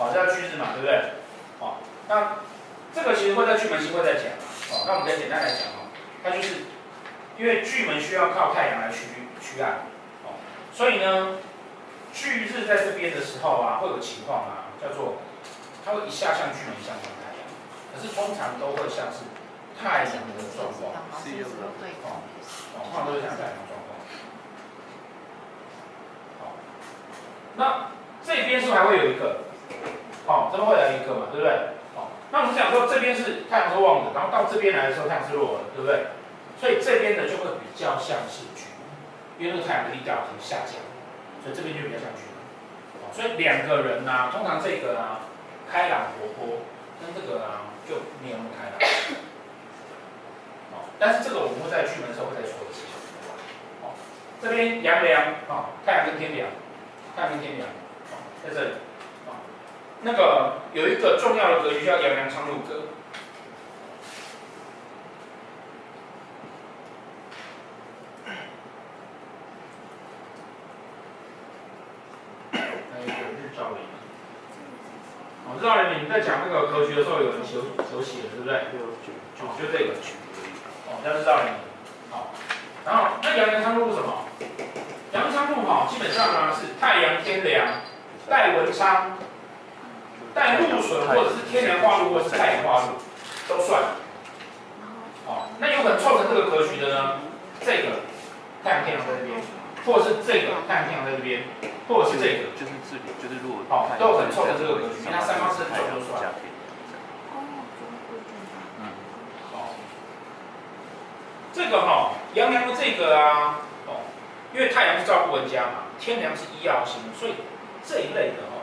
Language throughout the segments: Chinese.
好，这叫巨日嘛，对不对？好，那这个其实会在巨门星会再讲啊，哦，那我们可以简单来讲哦，它就是因为巨门需要靠太阳来驱驱暗，哦，所以呢，巨日在这边的时候啊，会有情况啊，叫做它会一下向巨门，一下向太阳，可是通常都会像是太阳的状况，哦，哦，通常都是像太阳的状况。好，那这边是不是还会有一个？好、哦，这边会来一个嘛，对不对？好、哦，那我们讲说这边是太阳是旺的，然后到这边来的时候太阳是弱的，对不对？所以这边的就会比较像是巨门，因为那个太阳的力道已经下降，所以这边就比较像巨门。哦，所以两个人呢、啊，通常这个啊开朗活泼，跟这个啊就没有那么开朗。哦，但是这个我们会在巨门的时候会再说一次。哦，这边阳凉啊，太阳跟天凉，太阳跟天凉，哦，在这里。那个有一个重要的格局叫阳梁昌禄格，还有一个日照林。哦，日照林，你在讲那个格局的时候，有人手手写的，对不对？就就这个。哦，叫日照林。好，然后那阳梁昌禄是什么？阳梁昌禄哈，基本上呢是太阳天梁带文昌。带禄损或者是天梁化禄或者是太阳化禄都算。哦，那有可能凑成这个格局的呢？这个太阳天梁在这边，或者是这个太阳天在这边，或者是这个就是这里就是如果哦，都有可能凑成这个格局，那三方四正都算。这个哈阳梁的这个啊，哦，因为太阳是照顾人家嘛，天梁是医药星，所以这一类的哈，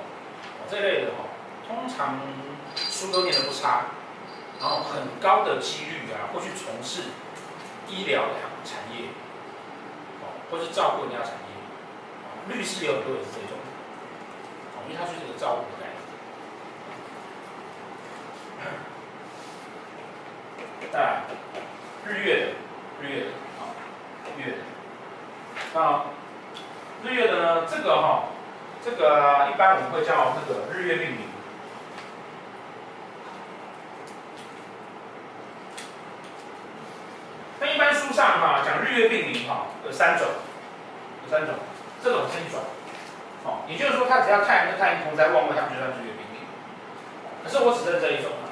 哦这一类的哈。通常书都念得不差，然后很高的几率啊，会去从事医疗的产业，哦，或是照顾人家产业，哦，律师有很多也是这种，哦，因为他是这个照顾的概念。再日月的，日月的，啊，日月的，那日月的呢，这个哈，这个一般我们会叫那个日月命名。上哈讲日月并临哈有三种，有三种，这种是一种，哦，也就是说它只要太阳跟太阳同在旺位，它就算日月并临。可是我只认这一种啊，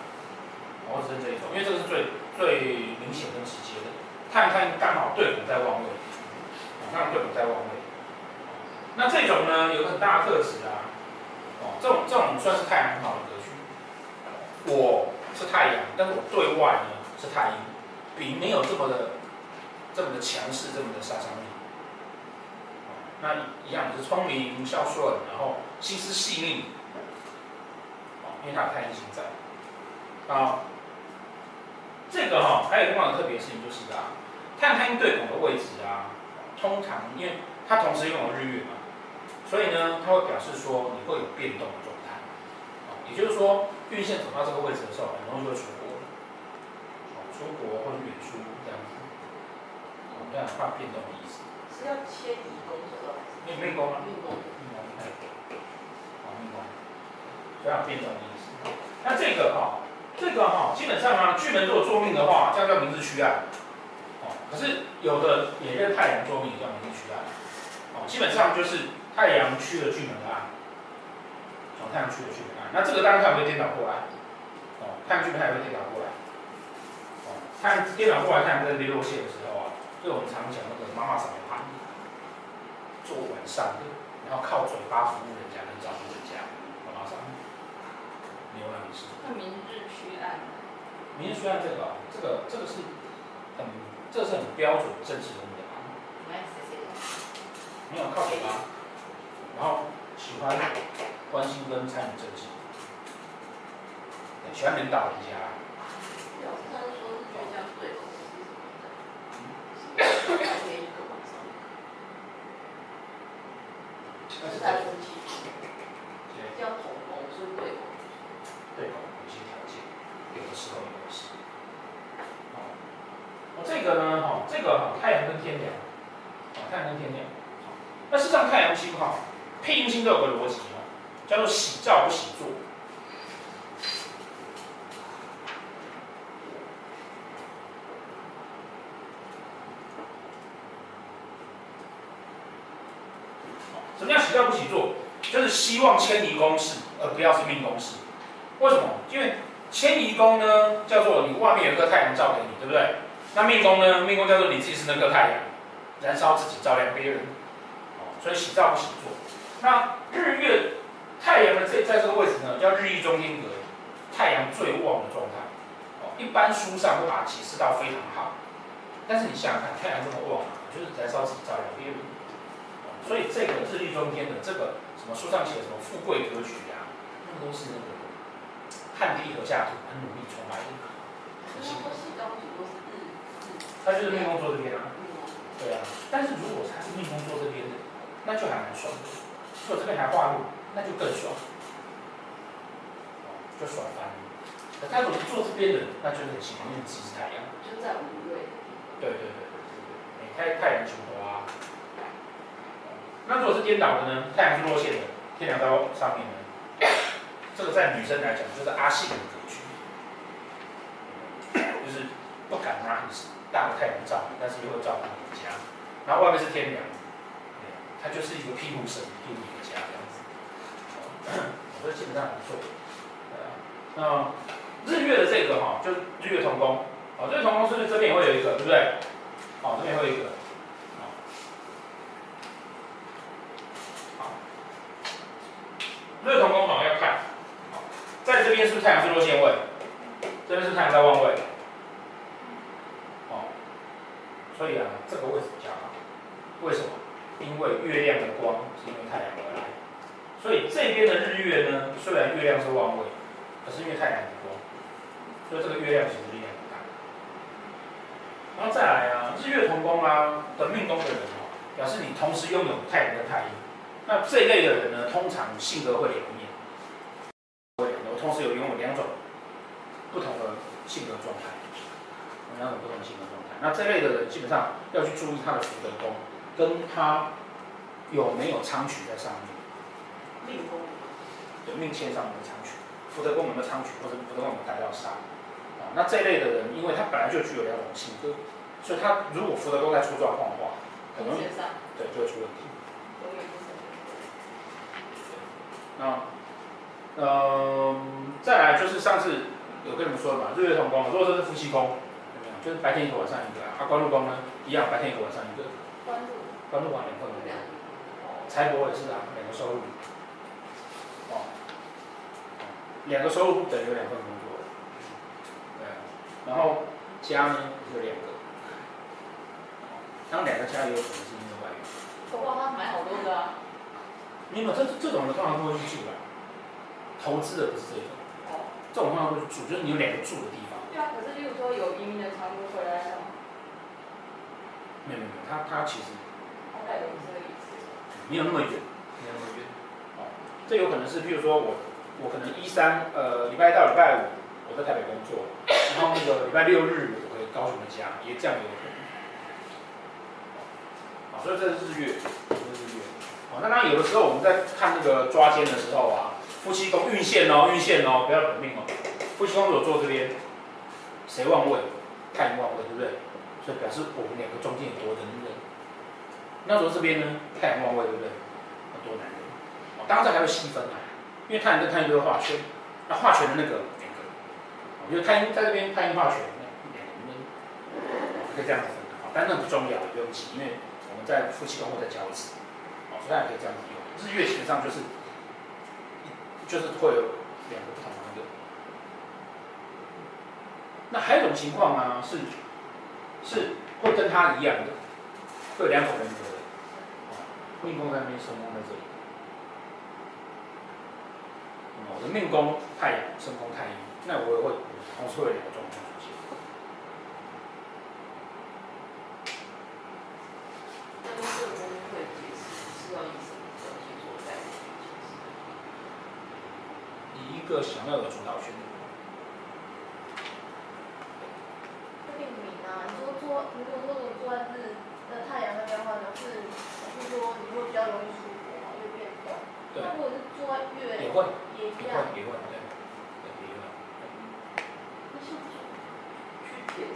我只认这一种，因为这个是最最明显跟直接的，太阳太阳刚好对拱在旺位，刚好对拱在旺位。那这种呢有个很大的特质啊，哦，这种这种算是太阳很好的格局。我是太阳，但是我对外呢是太阴，比没有这么的。这么的强势，这么的杀伤力，那一样是聪明、孝顺，然后心思细腻，因为它有太阴星在，啊，这个哈还有另外一个特别的事情就是啊，太阳太阴对拱的位置啊，通常因为它同时拥有日月嘛，所以呢，它会表示说你会有变动的状态，啊，也就是说运线走到这个位置的时候，很容易就会出国，出国或者远出这样子。这样换变动的意思，是要迁移宫走到命命宫吗？命宫，命宫，哎，好命宫，这样变动的意思。那这个哈、哦，这个哈、哦，基本上啊，巨门如果坐命的话，这样叫明日驱暗。哦，可是有的也跟太阳坐命，也叫明日驱暗。哦，基本上就是太阳驱了巨门的暗，从太阳驱了巨门的暗。那这个当然它也会颠倒过来。哦，太阳巨门它也会颠倒过来。哦，太阳颠倒过来，太阳在跌落线的时候。就我们常讲那个妈妈桑做晚上的，然后靠嘴巴服务人家，能照顾人家，妈妈桑，牛郎是。那明日驱暗。明日驱暗这个，这个这个是很，这个是很标准正式的盘。没有靠嘴巴，然后喜欢关心跟参与政治，喜欢领导人家。是在分期，要同工是对工，对工有些条件，时候有的是。哦，这个呢，哈，这个哈，太阳跟天梁，哦，太阳跟天亮。那事实上太阳星哈，配阴星都有个逻辑哦，叫做喜造不喜作。什么叫喜造不喜作？就是希望迁移宫室，而不要是命宫室。为什么？因为迁移宫呢，叫做你外面有一颗太阳照给你，对不对？那命宫呢？命宫叫做你自己是那个太阳，燃烧自己，照亮别人。哦，所以喜造不喜坐。那日月太阳的这在这个位置呢，叫日翼中天格，太阳最旺的状态。哦，一般书上会把它解释到非常好。但是你想想看，太阳这么旺啊，就是燃烧自己，照亮别人。所以这个日历中间的这个什么书上写什么富贵格局啊，那个都是那个旱地禾下土，很努力重来的。他就是命宫坐这边啊，对啊。但是如果他是命宫坐这边的，那就还蛮爽的。如果这边还化禄，那就更爽，就爽翻了。可他如果坐这边的，那就是很幸运，因为其实太阳。就在五位。对对对对对，太太阳球啊。那如果是颠倒的呢？太阳是落陷的，天梁在上面呢？这个在女生来讲就是阿信的格局，就是不敢拿很大的太阳照，但是又会照顾你的家。然后外面是天梁，它就是一个庇护神，庇护你的家这样子。我觉得基本上不错。那日月的这个哈，就日月同宫，哦，日月同宫是不是这边也会有一个，对不对？哦，这边会有一个。日月同宫好像要看，在这边是不是太阳是落陷位？这边是太阳在旺位，哦，所以啊，这个位置比较好。为什么？因为月亮的光是因为太阳而来，所以这边的日月呢，虽然月亮是旺位，可是因为太阳的光，所以这个月亮其实力量很大。然后再来啊，日月同宫啊的命宫的人哦，表示你同时拥有太阳跟太阴。那这一类的人呢，通常性格会两面，同时有拥有两种不同的性格状态，两种不同的性格状态。那这类的人基本上要去注意他的福德宫，跟他有没有昌曲在上面。命宫。对，命线上有没有昌曲？福德宫有没有昌曲，或者福德宫有没有带到煞？啊，那这一类的人，因为他本来就具有两种性格，所以他如果福德宫在出状况的话，可能对就会出问题。那，呃，再来就是上次有跟你们说的嘛，日月同宫，如果说是夫妻宫，有没有？就是白天一个晚上一个啊。啊，官禄宫呢，一样，白天一个晚上一个。官禄。官禄晚两份的。财帛也是啊，两个收入。哦。两个收入不等于有两份工作。对啊。然后家呢有两个。当两个家有可能是因为外遇。哇，他买好多个啊。没有，这这种的通常都会去住的，投资的不是这种。哦。这种通常会去住，就是你有两个住的地方。对啊，可是例如说有移民的长途回来的。没有没有，他他其实。大概不是这个意思。没有那么远，没有那么远。哦，这有可能是，譬如说我我可能一三呃礼拜一到礼拜五我在台北工作，然后那个礼拜六日我回高雄的家，也这样有可能。好，所以这是日月，这是日月。那当然，有的时候我们在看那个抓奸的时候啊，夫妻宫运线哦，运线哦，不要本命哦。夫妻宫如果坐这边，谁旺位？太阳旺位，对不对？所以表示我们两个中间有多的男人。那如果这边呢？太阳旺位，对不对？多男人。哦，当然这还要细分啊，因为太阳跟太阳都会化权，那化权的那个两个，因为太阴在这边，太阴化权，两个人，可以这样子分的。好，但那不重要，不用急，因为我们在夫妻宫会再教一次。大家可以这样子用，日月基本上就是，就是会有两个不同的那个。那还有一种情况呢，是是会跟他一样的，会有两种人格的，命宫在那边，身宫在这里。我的命宫太阳，身宫太阴，那我也会同时会有两个状态出现。想要的主导旋。说，如果坐在太阳那边的话，是是说你会比较容易出，变。对。是坐在月。也会。也一样。会，也会，对，也。那？也是。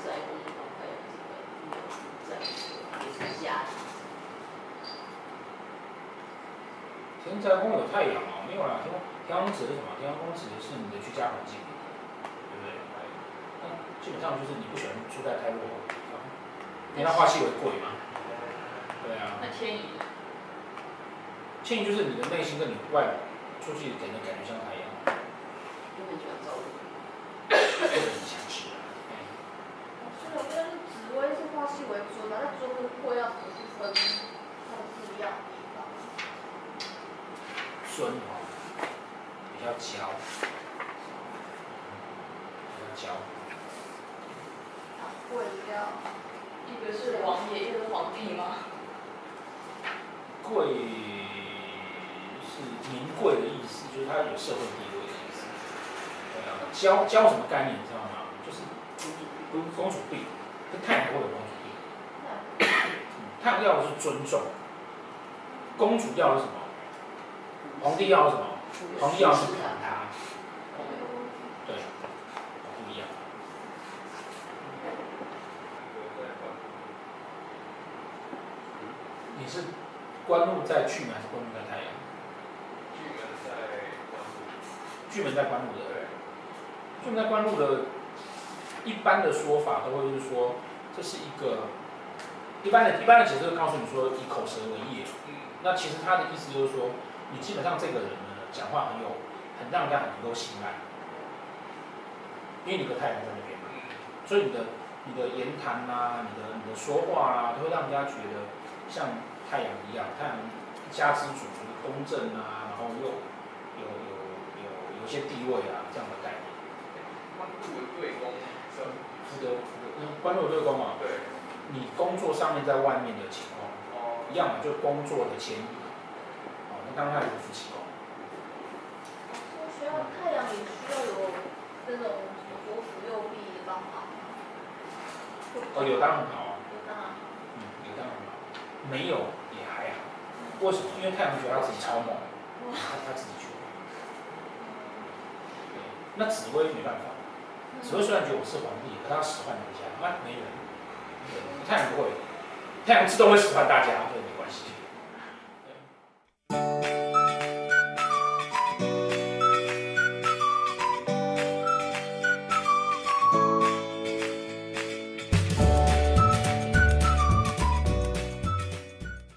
天蝎宫有太阳啊，没有啊？天。天王指的是什么？天王宫指的是你的居家环境，对不对？那基本上就是你不喜欢住在太落后的地方，因为它化气为贵嘛。对啊。那迁移呢？迁移就是你的内心跟你外出去给人的感觉像太阳，就很喜欢照顾。会很强势啊。所以我觉得紫薇是化气为尊嘛，那尊跟贵要怎么去分？它们不一样的地方。尊哦，比较娇，贵一个是王爷，一个是皇帝吗？贵是名贵的意思，就是他有社会地位的意思。对啊，娇娇什么概念你知道吗？就是公公主病，跟太阳会有公主病。太阳要的是尊重，公主要的是什么？皇帝要的是什么？皇帝要的是疼她。对，不一样。你是官路在巨门还是官路在太阳？巨门在官禄的。巨门在官路的，一般的说法都会是说，这是一个一般的、一般的解释会告诉你说，以口舌为业。那其实他的意思就是说，你基本上这个人呢，讲话很有，很让人家很能够信赖，因为你的太阳在那边嘛，所以你的你的言谈啊，你的你的说话啊，都会让人家觉得像太阳一样，太阳一家之主，就是公正啊，然后又有有有有一些地位啊，这样的概念。官禄对宫，福德福德，官禄对宫嘛，对，你工作上面在外面的情况，哦，一样嘛，就工作的迁移。哦，那刚刚那是夫妻宫。我需要太阳也需要有那种什么左辅右弼的帮忙？哦，有当然很好啊，有当然好。嗯，有当然很好，没有。为什么？因为太阳觉得他自己超猛，他他自己觉得。对，那紫薇没办法，紫薇虽然觉得我是皇帝，可他使唤人家，那没人。太阳不会，太阳自动会使唤大家，所以没关系。